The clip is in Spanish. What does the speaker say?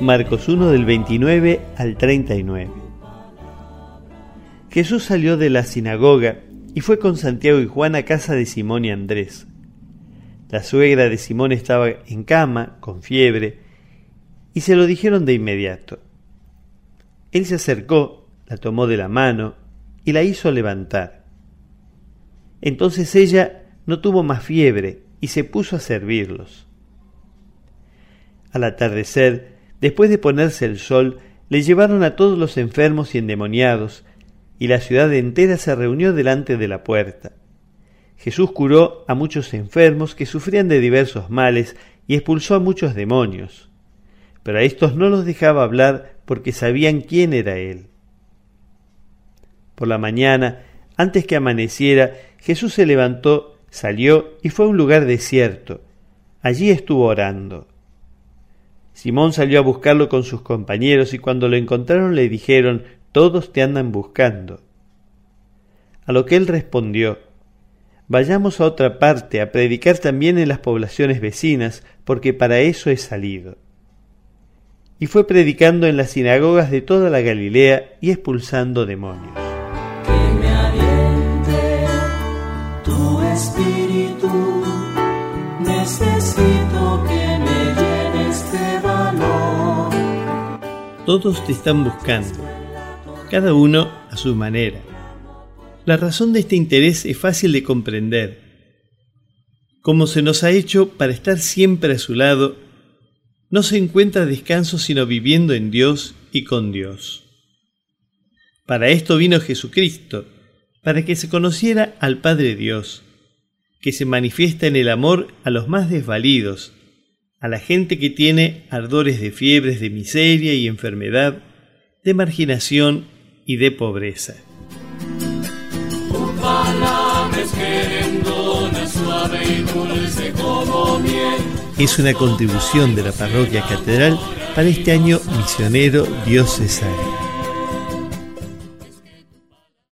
Marcos 1 del 29 al 39. Jesús salió de la sinagoga y fue con Santiago y Juan a casa de Simón y Andrés. La suegra de Simón estaba en cama, con fiebre, y se lo dijeron de inmediato. Él se acercó, la tomó de la mano y la hizo levantar. Entonces ella no tuvo más fiebre y se puso a servirlos. Al atardecer, Después de ponerse el sol, le llevaron a todos los enfermos y endemoniados, y la ciudad entera se reunió delante de la puerta. Jesús curó a muchos enfermos que sufrían de diversos males y expulsó a muchos demonios. Pero a estos no los dejaba hablar porque sabían quién era Él. Por la mañana, antes que amaneciera, Jesús se levantó, salió y fue a un lugar desierto. Allí estuvo orando. Simón salió a buscarlo con sus compañeros y cuando lo encontraron le dijeron, Todos te andan buscando. A lo que él respondió, Vayamos a otra parte a predicar también en las poblaciones vecinas, porque para eso he salido. Y fue predicando en las sinagogas de toda la Galilea y expulsando demonios. Que me tu espíritu, necesito que me Todos te están buscando, cada uno a su manera. La razón de este interés es fácil de comprender. Como se nos ha hecho para estar siempre a su lado, no se encuentra descanso sino viviendo en Dios y con Dios. Para esto vino Jesucristo, para que se conociera al Padre Dios, que se manifiesta en el amor a los más desvalidos, a la gente que tiene ardores de fiebres de miseria y enfermedad, de marginación y de pobreza. Es una contribución de la parroquia catedral para este año misionero diocesano.